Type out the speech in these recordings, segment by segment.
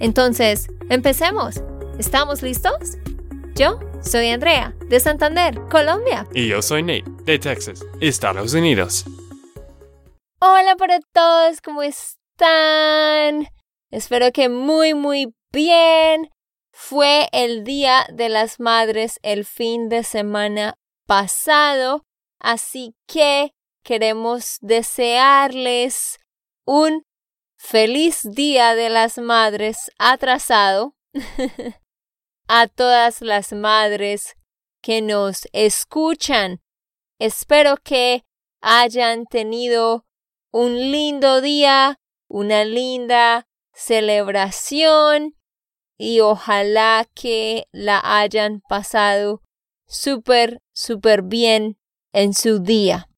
Entonces, empecemos. ¿Estamos listos? Yo soy Andrea, de Santander, Colombia. Y yo soy Nate, de Texas, Estados Unidos. Hola para todos, ¿cómo están? Espero que muy, muy bien. Fue el Día de las Madres el fin de semana pasado, así que queremos desearles un feliz Día de las Madres atrasado a todas las madres que nos escuchan. Espero que hayan tenido un lindo día, una linda celebración y ojalá que la hayan pasado súper, súper bien en su día.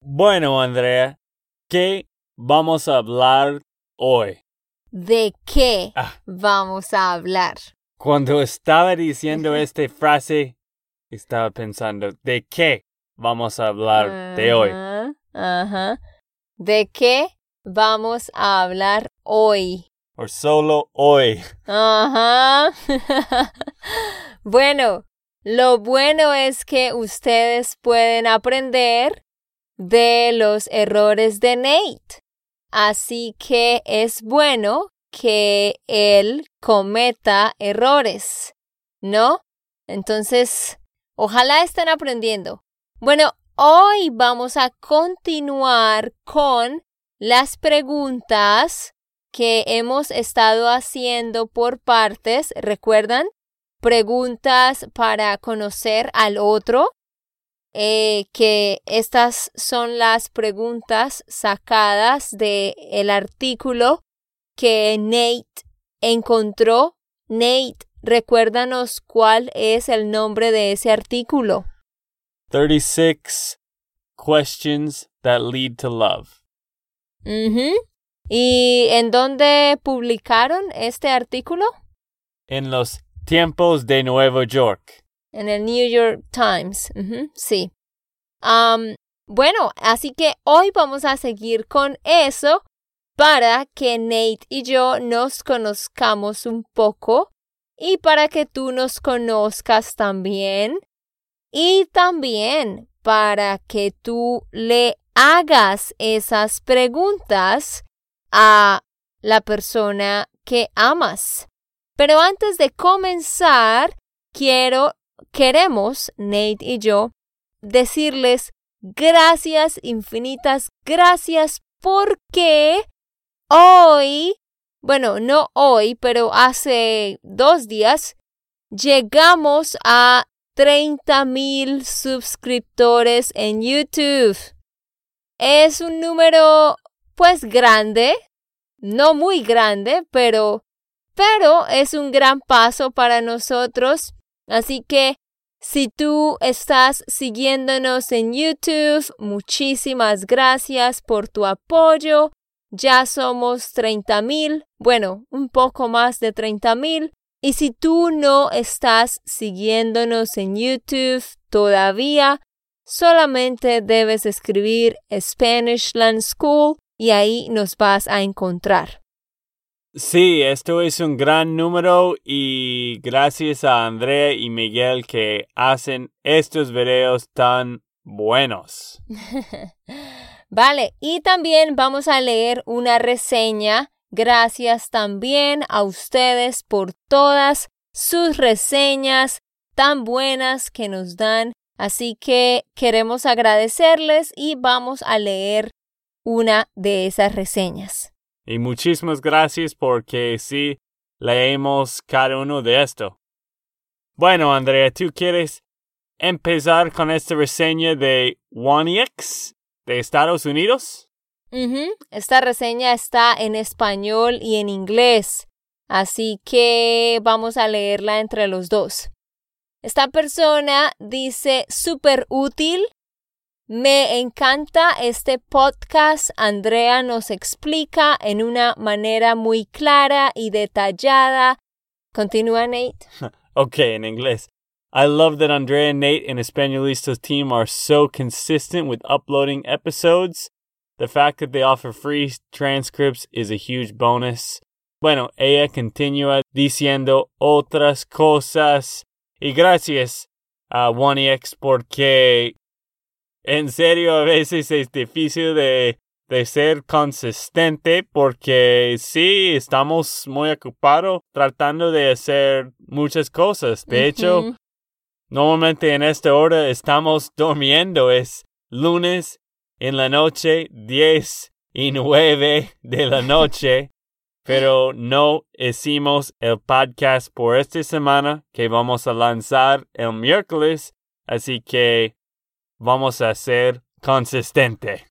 Bueno, Andrea, ¿qué vamos a hablar hoy? ¿De qué Ah. vamos a hablar? Cuando estaba diciendo esta frase, estaba pensando, ¿de qué vamos a hablar de hoy? Ajá. ¿De qué vamos a hablar hoy? O solo hoy. Ajá. bueno, lo bueno es que ustedes pueden aprender de los errores de Nate. Así que es bueno que él cometa errores, ¿no? Entonces, ojalá estén aprendiendo. Bueno, hoy vamos a continuar con las preguntas que hemos estado haciendo por partes, ¿recuerdan? Preguntas para conocer al otro, eh, que estas son las preguntas sacadas del el artículo que Nate encontró. Nate, recuérdanos cuál es el nombre de ese artículo. 36 questions that lead to love. Ujú. ¿Y en dónde publicaron este artículo? En los tiempos de Nueva York. En el New York Times. Sí. Bueno, así que hoy vamos a seguir con eso para que Nate y yo nos conozcamos un poco y para que tú nos conozcas también y también para que tú le hagas esas preguntas a la persona que amas. Pero antes de comenzar, quiero, queremos, Nate y yo, decirles gracias, infinitas gracias, porque hoy, bueno, no hoy, pero hace dos días, llegamos a 30 mil suscriptores en YouTube. Es un número, pues, grande, no muy grande, pero, pero es un gran paso para nosotros. Así que si tú estás siguiéndonos en YouTube, muchísimas gracias por tu apoyo. Ya somos 30 mil, bueno, un poco más de 30 mil. Y si tú no estás siguiéndonos en YouTube todavía, solamente debes escribir Spanishland School y ahí nos vas a encontrar. Sí, esto es un gran número y gracias a Andrea y Miguel que hacen estos videos tan buenos. Vale, y también vamos a leer una reseña. Gracias también a ustedes por todas sus reseñas tan buenas que nos dan. Así que queremos agradecerles y vamos a leer una de esas reseñas. Y muchísimas gracias porque sí leemos cada uno de esto. Bueno, Andrea, ¿tú quieres empezar con esta reseña de OneX de Estados Unidos? Ujú, Esta reseña está en español y en inglés. Así que vamos a leerla entre los dos. Esta persona dice súper útil. Me encanta este podcast. Andrea nos explica en una manera muy clara y detallada. Continúa, Nate. okay, en inglés. I love that Andrea and Nate and Españolistas team are so consistent with uploading episodes. The fact that they offer free transcripts is a huge bonus. Bueno, ella continúa diciendo otras cosas. Y gracias a OneX porque en serio a veces es difícil de, de ser consistente porque sí, estamos muy ocupados tratando de hacer muchas cosas. De hecho, Normalmente en esta hora estamos durmiendo. Es lunes en la noche, 10 y 9 de la noche. Pero no hicimos el podcast por esta semana que vamos a lanzar el miércoles. Así que vamos a ser consistente.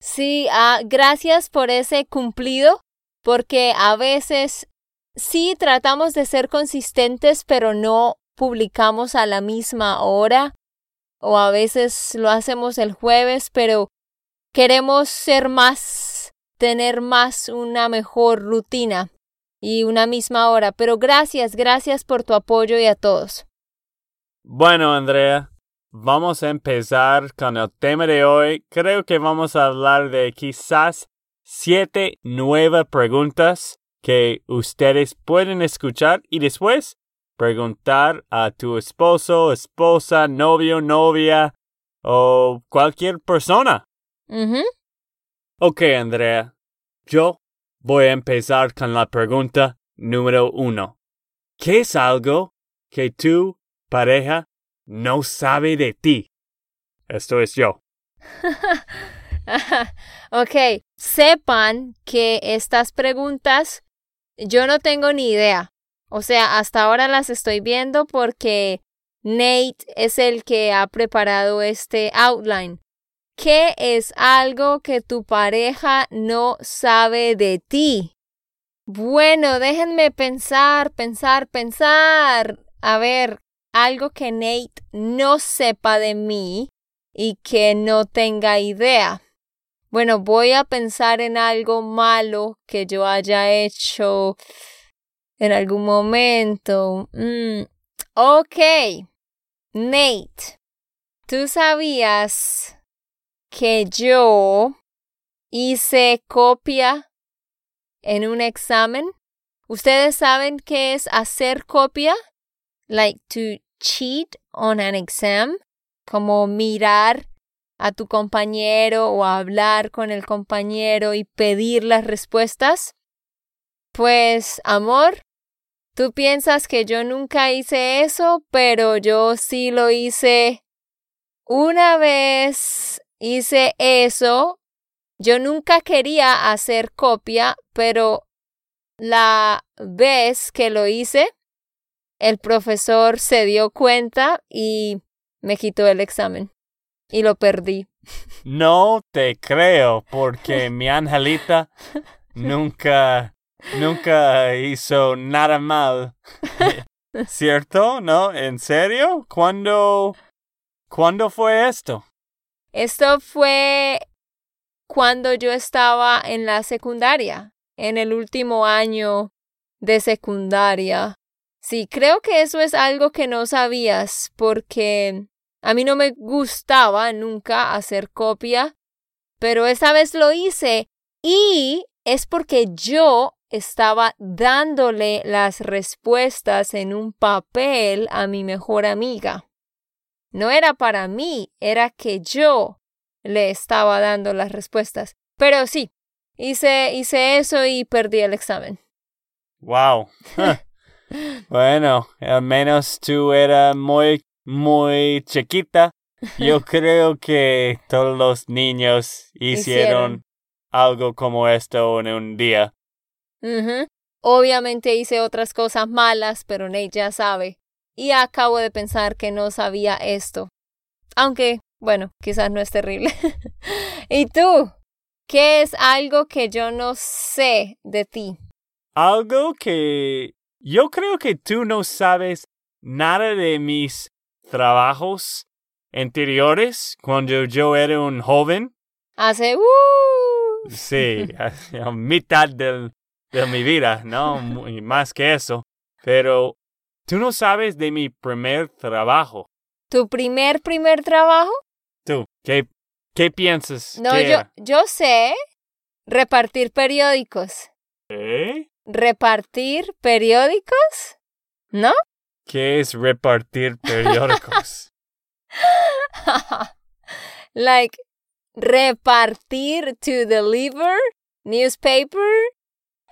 Sí, ah, gracias por ese cumplido, porque a veces sí tratamos de ser consistentes, pero no publicamos a la misma hora o a veces lo hacemos el jueves, pero queremos ser más, tener más una mejor rutina y una misma hora. Pero gracias, gracias por tu apoyo y a todos. Bueno, Andrea, vamos a empezar con el tema de hoy. Creo que vamos a hablar de quizás siete nuevas preguntas que ustedes pueden escuchar y después preguntar a tu esposo, esposa, novio, novia o cualquier persona. Ok, Andrea. Yo voy a empezar con la pregunta número uno. ¿Qué es algo que tu pareja no sabe de ti? Esto es yo. ok, sepan que estas preguntas yo no tengo ni idea. O sea, hasta ahora las estoy viendo porque Nate es el que ha preparado este outline. ¿Qué es algo que tu pareja no sabe de ti? Bueno, déjenme pensar, pensar, pensar. A ver, algo que Nate no sepa de mí y que no tenga idea. Bueno, voy a pensar en algo malo que yo haya hecho en algún momento. Mm, ok, Nate, ¿tú sabías que yo hice copia en un examen? ¿Ustedes saben qué es hacer copia? Like to cheat on an exam, como mirar a tu compañero o hablar con el compañero y pedir las respuestas. Pues, amor, Tú piensas que yo nunca hice eso, pero yo sí lo hice. Una vez hice eso. Yo nunca quería hacer copia, pero la vez que lo hice, el profesor se dio cuenta y me quitó el examen. Y lo perdí. No te creo, porque mi angelita nunca nunca hizo nada mal. ¿Cierto? ¿No? ¿En serio? ¿Cuándo, ¿Cuándo fue esto? Esto fue cuando yo estaba en la secundaria, en el último año de secundaria. Sí, creo que eso es algo que no sabías porque a mí no me gustaba nunca hacer copia, pero esa vez lo hice y es porque yo estaba dándole las respuestas en un papel a mi mejor amiga. No era para mí, era que yo le estaba dando las respuestas. Pero sí, hice, hice eso y perdí el examen. Wow. bueno, al menos tú eras muy, muy chiquita. Yo creo que todos los niños hicieron, algo como esto en un día. Obviamente hice otras cosas malas, pero Nate ya sabe. Y acabo de pensar que no sabía esto. Aunque, bueno, quizás no es terrible. ¿Y tú? ¿Qué es algo que yo no sé de ti? algo que yo creo que tú no sabes nada de mis trabajos anteriores cuando yo era un joven. Hace uh. Sí, a mitad del, de mi vida, no Muy más que eso. Pero tú no sabes de mi primer trabajo. ¿Tu primer primer trabajo? Tú, ¿qué, qué piensas? No, que yo, era? yo sé repartir periódicos. ¿Eh? ¿Repartir periódicos? ¿No? ¿Qué es repartir periódicos? like repartir to deliver newspaper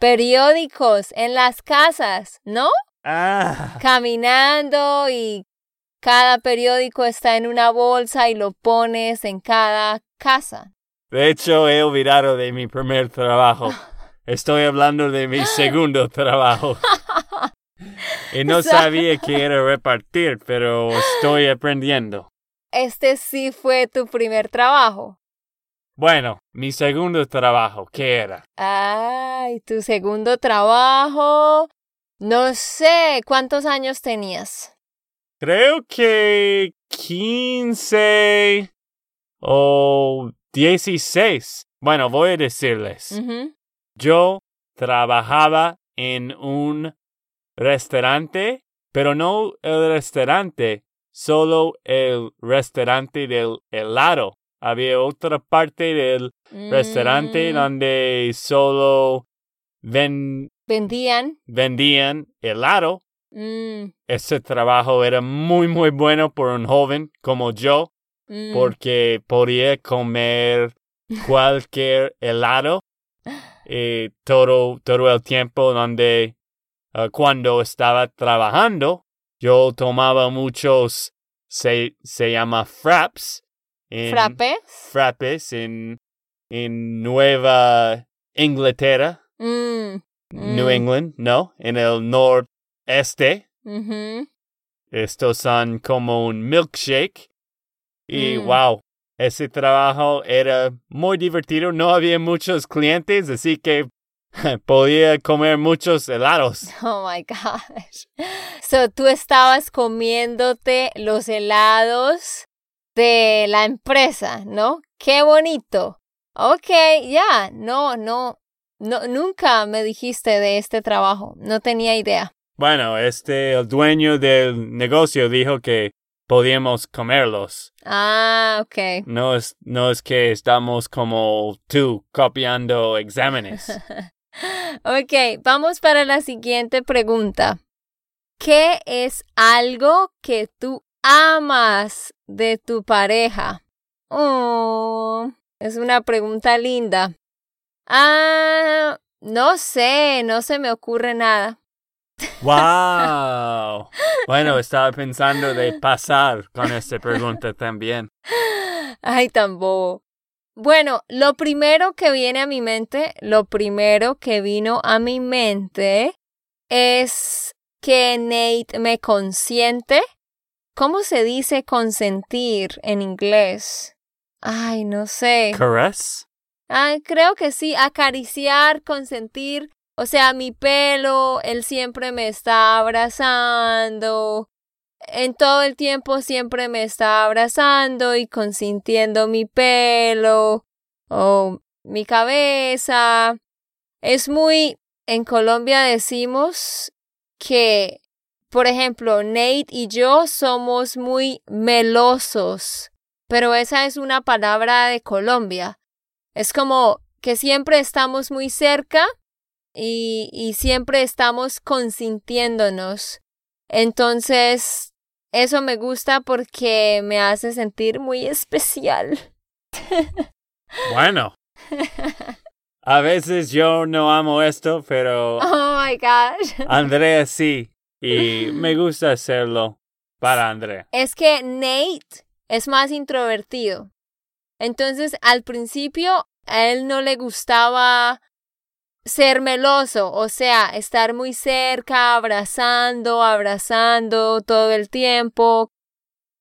periódicos en las casas, ¿no? ah, Caminando y cada periódico está en una bolsa y lo pones en cada casa. de hecho he olvidado de mi primer trabajo. Estoy hablando de mi segundo trabajo. Y no sabía que era repartir, pero estoy aprendiendo. Este sí fue tu primer trabajo. Bueno, mi segundo trabajo, ¿qué era? Ay, tu segundo trabajo. No sé, ¿cuántos años tenías? Creo que 15 o 16. Bueno, voy a decirles. Yo trabajaba en un restaurante, pero no el restaurante, solo el restaurante del helado. Había otra parte del restaurante Mm, donde solo ven- Vendían. vendían helado. Mm, Ese trabajo era muy, muy bueno por un joven como yo, mm. porque podía comer cualquier helado eh, todo, todo el tiempo donde ah, cuando estaba trabajando yo tomaba muchos se, se llama fraps en, ¿Frappés? frappes en, en Nueva Inglaterra Mm, New Mm. England no en el noreste ujú. estos son como un milkshake y Mm. wow ese trabajo era muy divertido. No había muchos clientes, así que podía comer muchos helados. Oh my gosh. So tú estabas comiéndote los helados de la empresa, ¿no? Qué bonito. Ok, ya, no, no, no, nunca me dijiste de este trabajo. No tenía idea. Bueno, este, el dueño del negocio dijo que podíamos comerlos. Ah, ok. No es, no es que estamos como tú copiando exámenes. Ok, vamos para la siguiente pregunta. ¿Qué es algo que tú amas de tu pareja? Oh, es una pregunta linda. Ah, no sé, no se me ocurre nada. ¡Wow! Bueno, estaba pensando de pasar con esta pregunta también. Ay, tan bobo. Bueno, lo primero que viene a mi mente, lo primero que vino a mi mente es que Nate me consiente. ¿Cómo se dice consentir en inglés? Ay, no sé. Caress? Ay, creo que sí, acariciar, consentir. O sea, mi pelo, él siempre me está abrazando. En todo el tiempo siempre me está abrazando y consintiendo mi pelo o mi cabeza. Es muy, en Colombia decimos que, por ejemplo, Nate y yo somos muy melosos, pero esa es una palabra de Colombia. Es como que siempre estamos muy cerca y, y siempre estamos consintiéndonos. Entonces, eso me gusta porque me hace sentir muy especial. Bueno. A veces yo no amo esto, pero Oh my gosh. Andrea sí. Y me gusta hacerlo para Andrea. Es que Nate es más introvertido. Entonces, al principio, a él no le gustaba ser meloso, o sea, estar muy cerca, abrazando, abrazando todo el tiempo,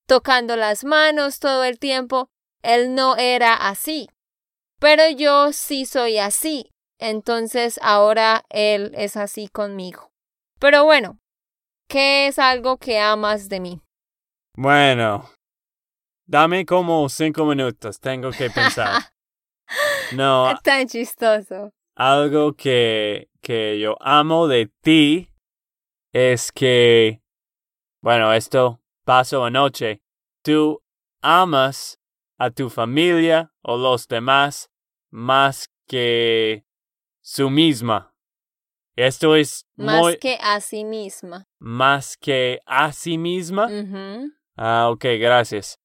tocando las manos todo el tiempo. Él no era así. Pero yo sí soy así. entonces ahora él es así conmigo. Pero bueno, ¿qué es algo que amas de mí? Bueno, dame como cinco minutos, tengo que pensar. No, Tan chistoso. Algo que, que yo amo de ti es que, bueno, esto pasó anoche. Tú amas a tu familia o los demás más que su misma. Esto es Más muy que a sí misma. más que a sí misma. Ah, ok, gracias.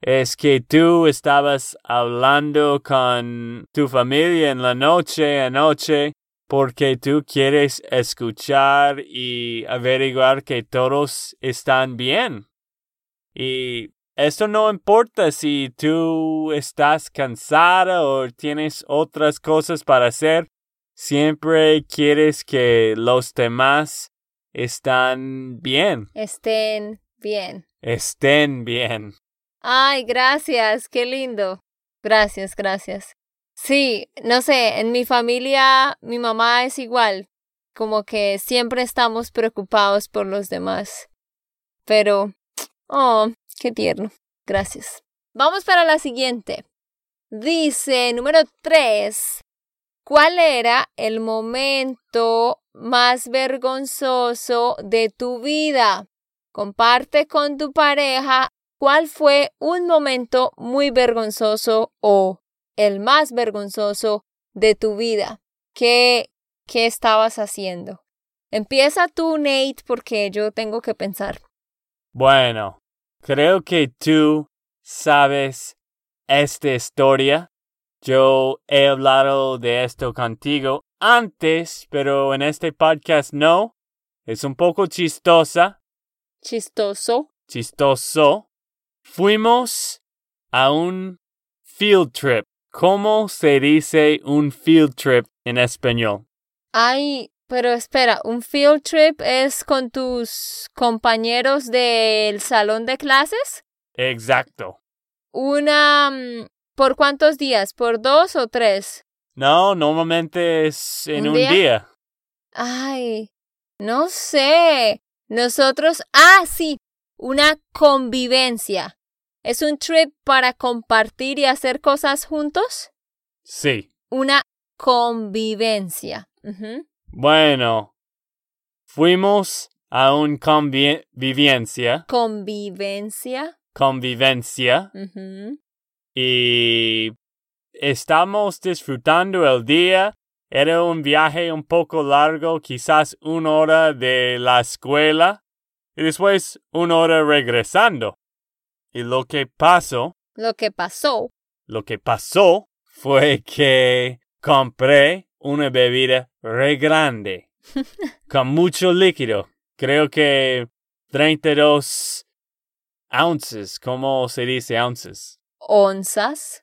Es que tú estabas hablando con tu familia en la noche anoche porque tú quieres escuchar y averiguar que todos están bien. Y esto no importa si tú estás cansada o tienes otras cosas para hacer. Siempre quieres que los demás están bien, Estén bien. estén bien. Ay, gracias, qué lindo. Gracias, gracias. Sí, no sé, en mi familia mi mamá es igual, como que siempre estamos preocupados por los demás. Pero, oh, qué tierno. Gracias. Vamos para la siguiente. Dice, número tres, ¿cuál era el momento más vergonzoso de tu vida? Comparte con tu pareja cuál fue un momento muy vergonzoso o el más vergonzoso de tu vida. ¿Qué, qué estabas haciendo? Empieza tú, Nate, porque yo tengo que pensar. Bueno, creo que tú sabes esta historia. Yo he hablado de esto contigo antes, pero en este podcast no. Es un poco chistosa, Chistoso. chistoso. Fuimos a un field trip. ¿Cómo se dice un field trip en español? Ay, pero espera, ¿un field trip es con tus compañeros del salón de clases? Exacto. Una... mm, ¿Por cuántos días? ¿Por dos o tres? No, normalmente es en ¿Un un día? día. Ay, no sé. Nosotros, ah, sí, una convivencia. ¿Es un trip para compartir y hacer cosas juntos? Sí. Una convivencia. Bueno, fuimos a un convivencia, Convivencia. convivencia y estamos disfrutando el día. Era un viaje un poco largo, quizás una hora de la escuela y después una hora regresando. Y lo que pasó, Lo que pasó. lo que pasó fue que compré una bebida re grande con mucho líquido. Creo que 32 ounces, ¿cómo se dice ounces? Onzas.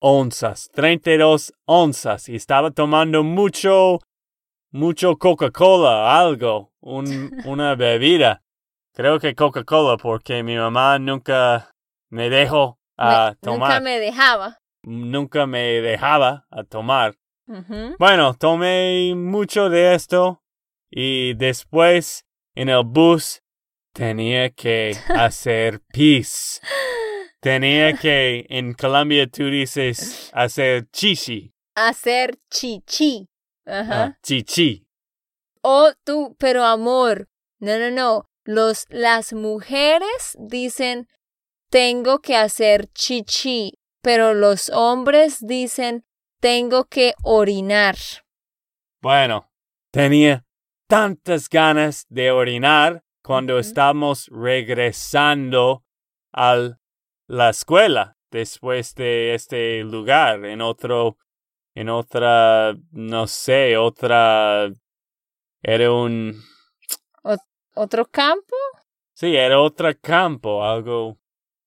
Onzas, 32 onzas. Y estaba tomando mucho, mucho Coca-Cola, algo, un, una bebida. Creo que Coca-Cola porque mi mamá nunca me dejó a Me- nunca tomar. me dejaba. nunca me dejaba a tomar. Bueno, tomé mucho de esto y después en el bus tenía que hacer pis. Tenía que, en Colombia tú dices hacer chichi, Hacer chichi. Ajá. ah, chichi. Oh, tú, pero amor. No, no, no. Los, las mujeres dicen tengo que hacer chichi, pero los hombres dicen tengo que orinar. Bueno, tenía tantas ganas de orinar cuando estamos regresando a la escuela después de este lugar en otro en otra no sé otra era un ¿Otro campo? sí era otro campo algo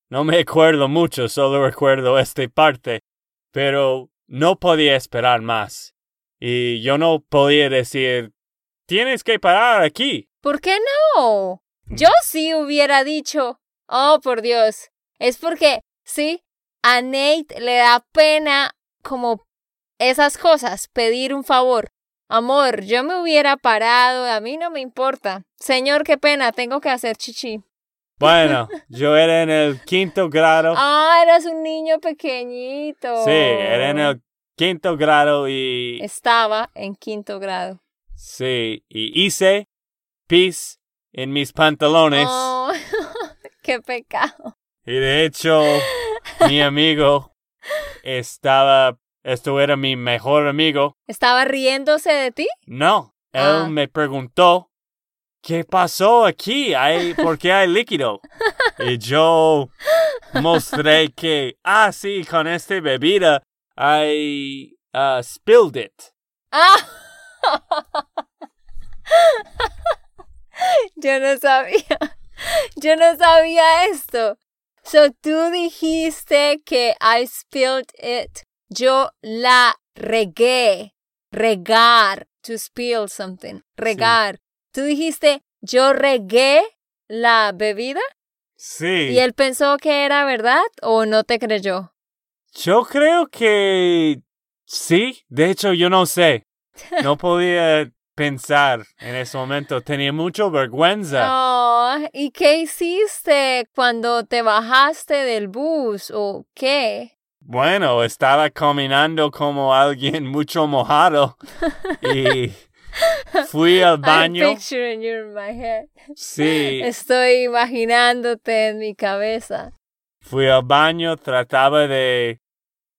no me acuerdo mucho solo recuerdo esta parte pero no podía esperar más y yo no podía decir tienes que parar aquí ¿Por qué no? Yo sí hubiera dicho. Oh, por Dios. Es porque, sí, a Nate le da pena como esas cosas, pedir un favor. Amor, yo me hubiera parado, a mí no me importa. Señor, qué pena, tengo que hacer chichi. Bueno, yo era en el quinto grado. Ah, eras un niño pequeñito. Sí, era en el quinto grado y... Estaba en quinto grado. Sí, y hice pis en mis pantalones. Oh, qué pecado. Y de hecho, mi amigo estaba... Esto era mi mejor amigo. ¿Estaba riéndose de ti? No, él Ah. me preguntó, ¿qué pasó aquí? ¿Hay, ¿Por qué hay líquido? y yo mostré que, ah, sí, con esta bebida, I uh, spilled it. Ah. Yo no sabía. Yo no sabía esto. So tú dijiste que I spilled it. Yo la regué. Regar. To spill something. Regar. Tú dijiste yo regué la bebida Sí. y él pensó que era verdad o no te creyó. Yo creo que sí. De hecho, yo no sé. No podía pensar en ese momento. Tenía mucha vergüenza. Oh, ¿y qué hiciste cuando te bajaste del bus o qué? Bueno, estaba caminando como alguien mucho mojado y fui al I'm baño. picturing you in my head. Sí, Estoy imaginándote en mi cabeza. fui al baño, trataba de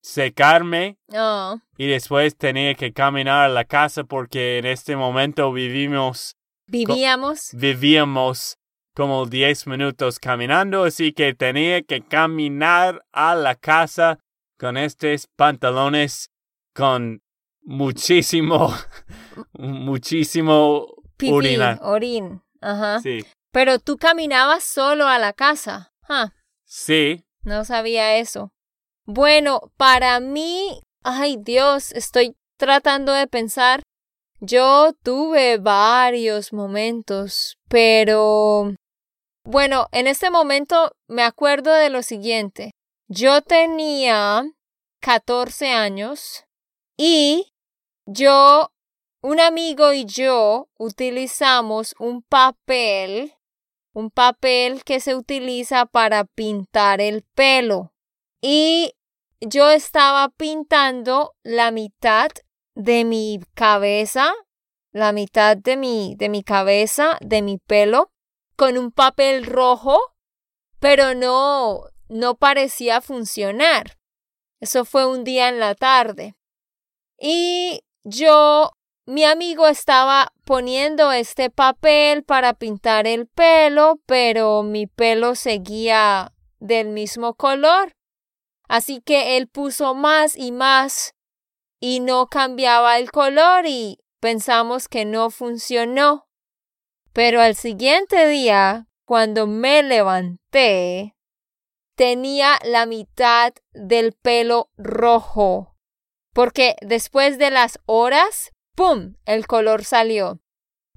secarme Oh, y después tenía que caminar a la casa porque en este momento vivimos, vivíamos. vivíamos como 10 minutos caminando, así que tenía que caminar a la casa con estos pantalones con muchísimo, muchísimo Pipí, orina. orín. Ajá. Sí, Pero tú caminabas solo a la casa. Sí, no sabía eso. Bueno, para mí, ay Dios, estoy tratando de pensar. Yo tuve varios momentos, pero bueno, en este momento me acuerdo de lo siguiente. Yo tenía 14 años y yo, un amigo y yo utilizamos un papel, un papel que se utiliza para pintar el pelo. Y yo estaba pintando la mitad de mi cabeza, la mitad de mi, de mi cabeza, de mi pelo, con un papel rojo, pero no, no parecía funcionar. Eso fue un día en la tarde. Y yo, mi amigo estaba poniendo este papel para pintar el pelo, pero mi pelo seguía del mismo color. Así que él puso más y más y no cambiaba el color y pensamos que no funcionó. Pero al siguiente día, cuando me levanté, tenía la mitad del pelo rojo. Porque después de las horas, ¡pum! el color salió.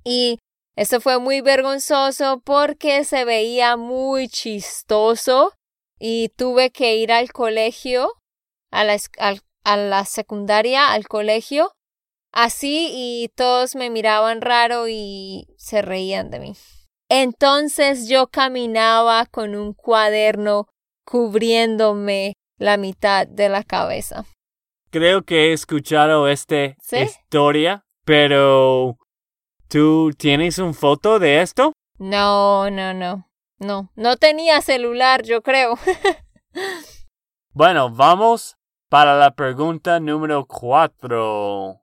Y eso fue muy vergonzoso porque se veía muy chistoso y tuve que ir al colegio, a la, a la secundaria, al colegio, así y todos me miraban raro y se reían de mí. Entonces yo caminaba con un cuaderno cubriéndome la mitad de la cabeza. creo que he escuchado esta ¿Sí? historia, pero ¿tú tienes un foto de esto? No, no, no. No, no tenía celular, yo creo. Bueno, vamos para la pregunta número cuatro.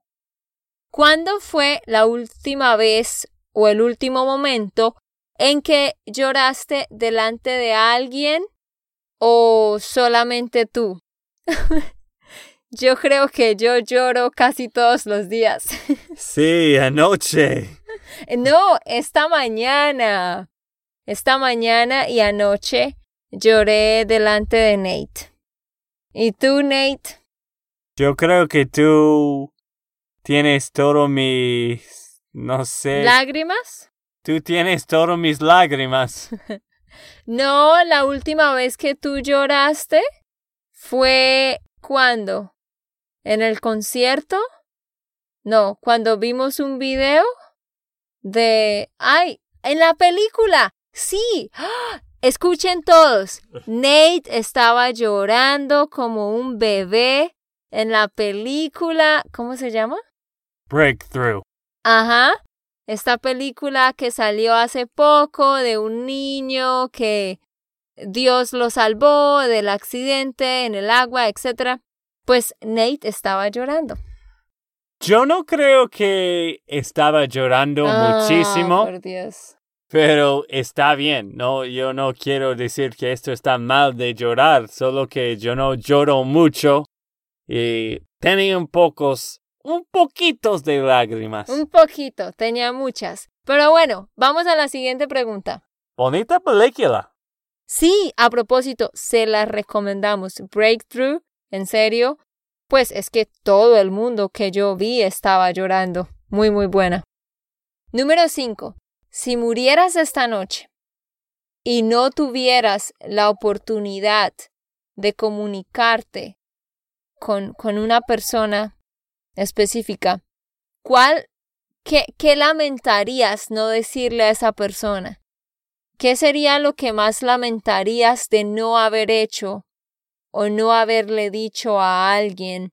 ¿Cuándo fue la última vez o el último momento en que lloraste delante de alguien o solamente tú? yo creo que yo lloro casi todos los días. Sí, anoche. no, esta mañana. Esta mañana y anoche lloré delante de Nate. ¿Y tú, Nate? Yo creo que tú tienes todo mis... no sé. ¿Lágrimas? Tú tienes todas mis lágrimas. No, la última vez que tú lloraste fue cuando? en el concierto. No, cuando vimos un video de... ¡Ay! En la película. Sí. ¡Ah! Escuchen todos. Nate estaba llorando como un bebé en la película. ¿Cómo se llama? Breakthrough. Ajá. Esta película que salió hace poco de un niño que Dios lo salvó del accidente en el agua, etc. Pues Nate estaba llorando. Yo no creo que estaba llorando Ah, muchísimo, Por Dios. pero está bien. No, yo no quiero decir que esto está mal de llorar, solo que yo no lloro mucho y tenía un pocos, un poquitos de lágrimas. Un poquito, tenía muchas. Pero bueno, vamos a la siguiente pregunta. Bonita película. Sí, a propósito, se la recomendamos. Breakthrough, en serio, pues es que todo el mundo que yo vi estaba llorando. Muy, muy buena. Número 5. Si murieras esta noche y no tuvieras la oportunidad de comunicarte con, con una persona específica, ¿cuál, qué, qué lamentarías no decirle a esa persona? ¿Qué sería lo que más lamentarías de no haber hecho o no haberle dicho a alguien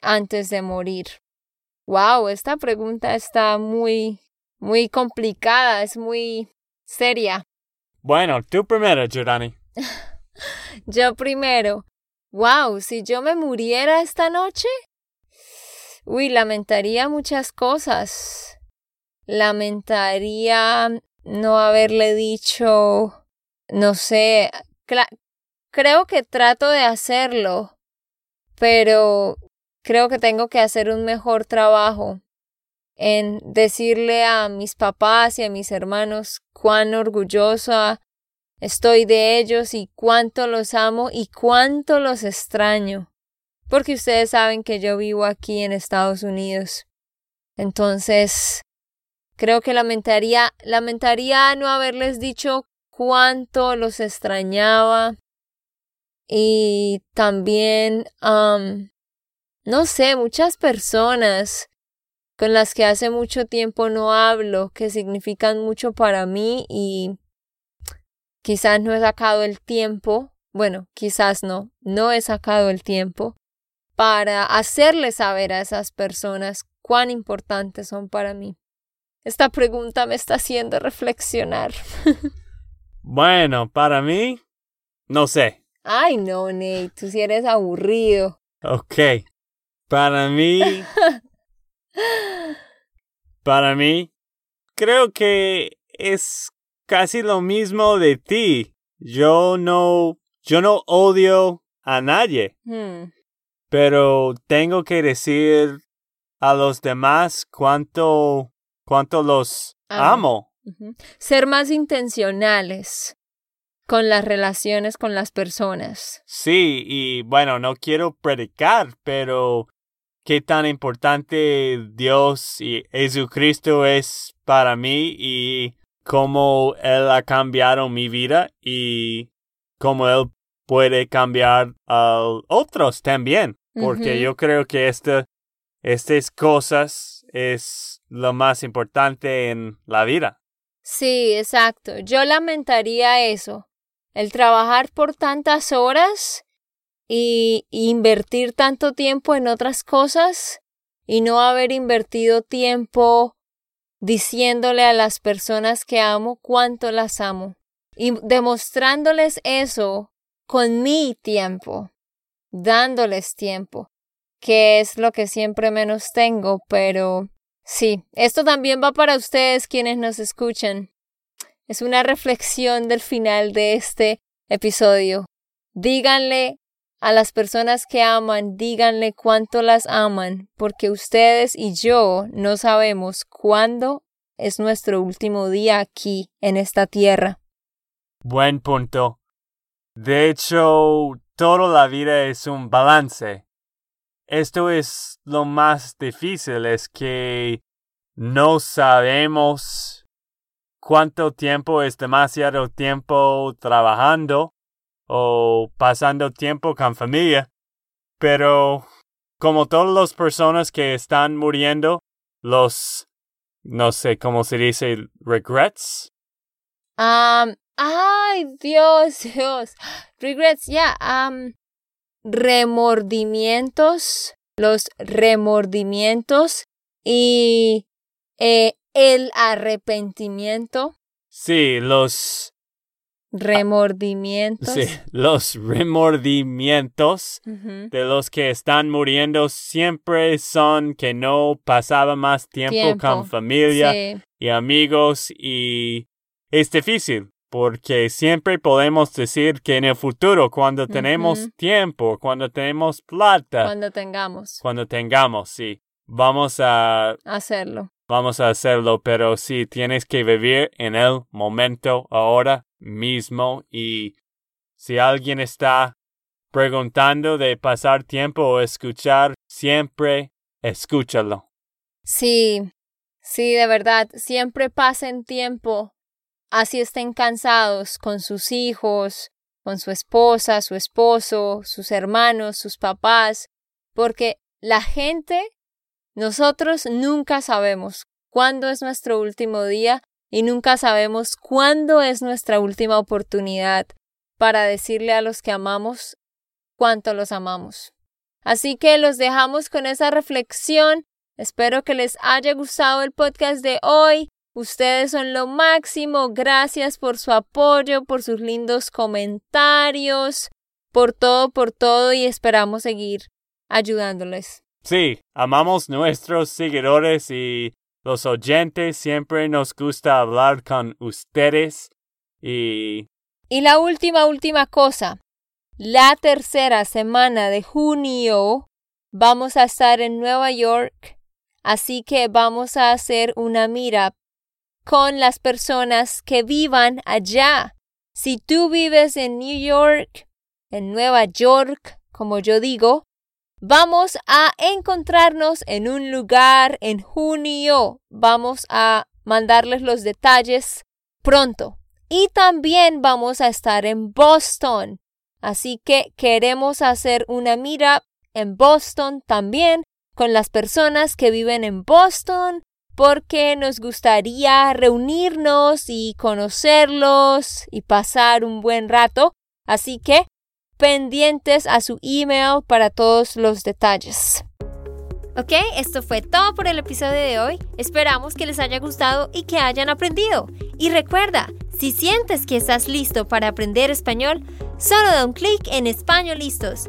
antes de morir? Wow, esta pregunta está muy, muy complicada, es muy seria. Bueno, tú primero, Giordani. Yo primero. Wow, si yo me muriera esta noche, uy, lamentaría muchas cosas. Lamentaría no haberle dicho, no sé, creo que trato de hacerlo, pero creo que tengo que hacer un mejor trabajo en decirle a mis papás y a mis hermanos cuán orgullosa estoy de ellos y cuánto los amo y cuánto los extraño. Porque ustedes saben que yo vivo aquí en Estados Unidos. Entonces, creo que lamentaría, lamentaría no haberles dicho cuánto los extrañaba. Y también, am, no sé, muchas personas con las que hace mucho tiempo no hablo, que significan mucho para mí y quizás no he sacado el tiempo, bueno, quizás no, no he sacado el tiempo para hacerles saber a esas personas cuán importantes son para mí. Esta pregunta me está haciendo reflexionar. Bueno, para mí, no sé. Ay, no, Nate, tú sí eres aburrido. Ok. Para mí, para mí, creo que es casi lo mismo de ti. Yo no, yo no odio a nadie, Hmm, pero tengo que decir a los demás cuánto, cuánto los Amo. Ser más intencionales con las relaciones con las personas. Sí, y bueno, no quiero predicar, pero qué tan importante Dios y Jesucristo es para mí y cómo Él ha cambiado mi vida y cómo Él puede cambiar a otros también. Porque yo creo que esta, estas cosas es lo más importante en la vida. Sí, exacto. Yo lamentaría eso. El trabajar por tantas horas y y invertir tanto tiempo en otras cosas y no haber invertido tiempo diciéndole a las personas que amo cuánto las amo y demostrándoles eso con mi tiempo, dándoles tiempo, que es lo que siempre menos tengo, pero Sí, esto también va para ustedes quienes nos escuchan. Es una reflexión del final de este episodio. Díganle a las personas que aman, díganle cuánto las aman, porque ustedes y yo no sabemos cuándo es nuestro último día aquí en esta tierra. Buen punto. De hecho, toda la vida es un balance. Esto es lo más difícil, es que no sabemos cuánto tiempo es demasiado tiempo trabajando o pasando tiempo con familia, pero como todas las personas que están muriendo, los, no sé cómo se dice, regrets. Um, ay, Dios, Dios. Regrets, ya. um, remordimientos, los remordimientos y eh, el arrepentimiento. Sí, los, Remordimientos. sí, los remordimientos de los que están muriendo siempre son que no pasaba más tiempo, Tiempo. con familia Sí, y amigos y es difícil porque siempre podemos decir que en el futuro, cuando tenemos tiempo, cuando tenemos plata, cuando tengamos cuando tengamos, sí, vamos a, hacerlo. vamos a hacerlo, pero sí, tienes que vivir en el momento ahora mismo y si alguien está preguntando de pasar tiempo o escuchar, siempre escúchalo. Sí, sí, de verdad, siempre pasen tiempo, así estén cansados con sus hijos, con su esposa, su esposo, sus hermanos, sus papás, porque la gente, nosotros nunca sabemos cuándo es nuestro último día y nunca sabemos cuándo es nuestra última oportunidad para decirle a los que amamos cuánto los amamos. Así que los dejamos con esa reflexión. Espero que les haya gustado el podcast de hoy. Ustedes son lo máximo. Gracias por su apoyo, por sus lindos comentarios, por todo, por todo y esperamos seguir ayudándoles. Sí, amamos nuestros seguidores y los oyentes. Siempre nos gusta hablar con ustedes. Y Y la última, última cosa. La tercera semana de junio vamos a estar en Nueva York, así que vamos a hacer una mira con las personas que vivan allá. Si tú vives en New York, en Nueva York, como yo digo, vamos a encontrarnos en un lugar en junio. Vamos a mandarles los detalles pronto. Y también vamos a estar en Boston. Así que queremos hacer una mira en Boston también con las personas que viven en Boston porque nos gustaría reunirnos y conocerlos y pasar un buen rato. Así que pendientes a su email para todos los detalles. Ok, esto fue todo por el episodio de hoy. Esperamos que les haya gustado y que hayan aprendido. Y recuerda, si sientes que estás listo para aprender español, solo da un clic en Español Listos.